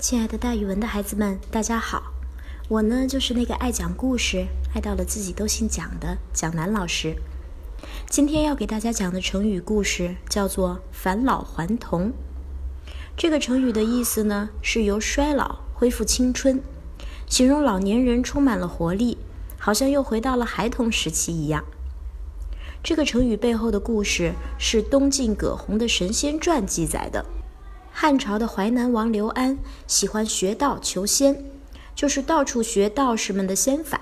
亲爱的，大语文的孩子们，大家好！我呢，就是那个爱讲故事、爱到了自己都姓蒋的蒋楠老师。今天要给大家讲的成语故事叫做“返老还童”。这个成语的意思呢，是由衰老恢复青春，形容老年人充满了活力，好像又回到了孩童时期一样。这个成语背后的故事是东晋葛洪的《神仙传》记载的。汉朝的淮南王刘安喜欢学道求仙，就是到处学道士们的仙法。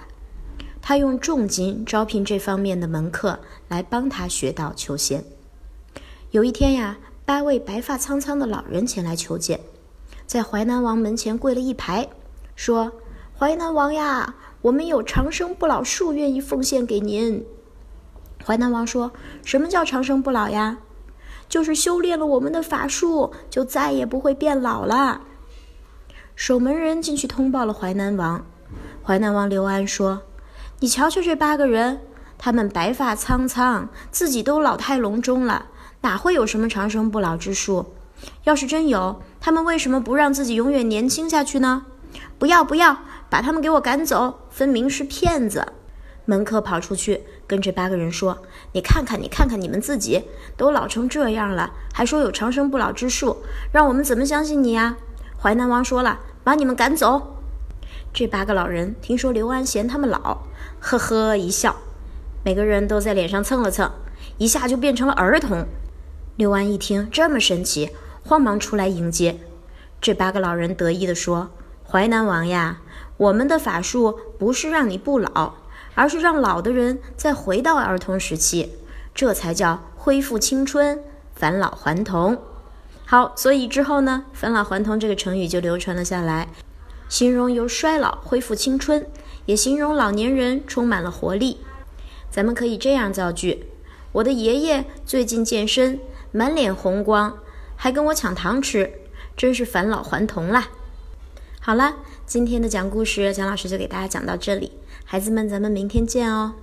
他用重金招聘这方面的门客来帮他学道求仙。有一天呀，八位白发苍苍的老人前来求见，在淮南王门前跪了一排，说：“淮南王呀，我们有长生不老术，愿意奉献给您。”淮南王说：“什么叫长生不老呀？”就是修炼了我们的法术，就再也不会变老了。守门人进去通报了淮南王。淮南王刘安说：“你瞧瞧这八个人，他们白发苍苍，自己都老态龙钟了，哪会有什么长生不老之术？要是真有，他们为什么不让自己永远年轻下去呢？不要不要，把他们给我赶走，分明是骗子。”门客跑出去跟这八个人说：“你看看，你看看，你们自己都老成这样了，还说有长生不老之术，让我们怎么相信你呀？”淮南王说了：“把你们赶走。”这八个老人听说刘安嫌他们老，呵呵一笑，每个人都在脸上蹭了蹭，一下就变成了儿童。刘安一听这么神奇，慌忙出来迎接。这八个老人得意地说：“淮南王呀，我们的法术不是让你不老。”而是让老的人再回到儿童时期，这才叫恢复青春、返老还童。好，所以之后呢，“返老还童”这个成语就流传了下来，形容由衰老恢复青春，也形容老年人充满了活力。咱们可以这样造句：我的爷爷最近健身，满脸红光，还跟我抢糖吃，真是返老还童啦！好了，今天的讲故事，蒋老师就给大家讲到这里。孩子们，咱们明天见哦。